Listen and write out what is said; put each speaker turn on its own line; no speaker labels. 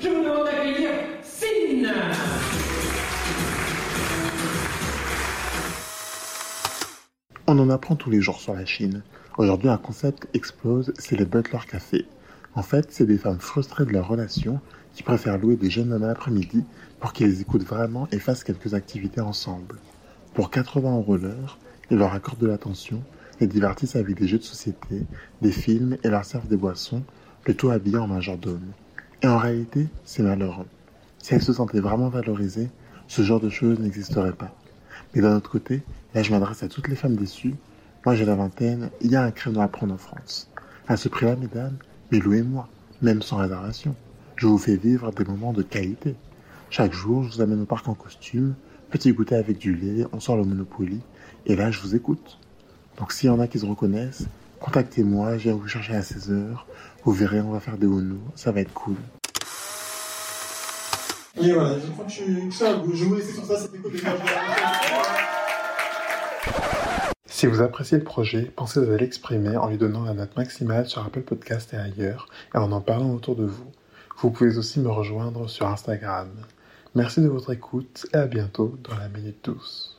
je vous demande d'accueillir
On en apprend tous les jours sur la Chine. Aujourd'hui, un concept explose, c'est les butler cafés. En fait, c'est des femmes frustrées de leur relation qui préfèrent louer des jeunes hommes l'après-midi pour qu'ils écoutent vraiment et fassent quelques activités ensemble. Pour 80 euros l'heure, ils leur accordent de l'attention, les divertissent avec des jeux de société, des films et leur servent des boissons, le tout en majordome. Et en réalité, c'est malheureux. Si elles se sentaient vraiment valorisées, ce genre de choses n'existerait pas. Mais d'un autre côté, là je m'adresse à toutes les femmes déçues, moi j'ai la vingtaine, il y a un créneau à prendre en France. À ce prix-là, mesdames, mais louez-moi, même sans réservation. Je vous fais vivre des moments de qualité. Chaque jour, je vous amène au parc en costume, petit goûter avec du lait, on sort le Monopoly, et là, je vous écoute. Donc s'il y en a qui se reconnaissent, contactez-moi, je viens vous chercher à 16h. Vous verrez, on va faire des hauts ça va être cool.
Et voilà, je crois que je suis ça, je vous laisse sur ça, c'était cool.
Si vous appréciez le projet, pensez à l'exprimer en lui donnant la note maximale sur Apple Podcast et ailleurs, et en en parlant autour de vous. Vous pouvez aussi me rejoindre sur Instagram. Merci de votre écoute et à bientôt dans la Minute Douce.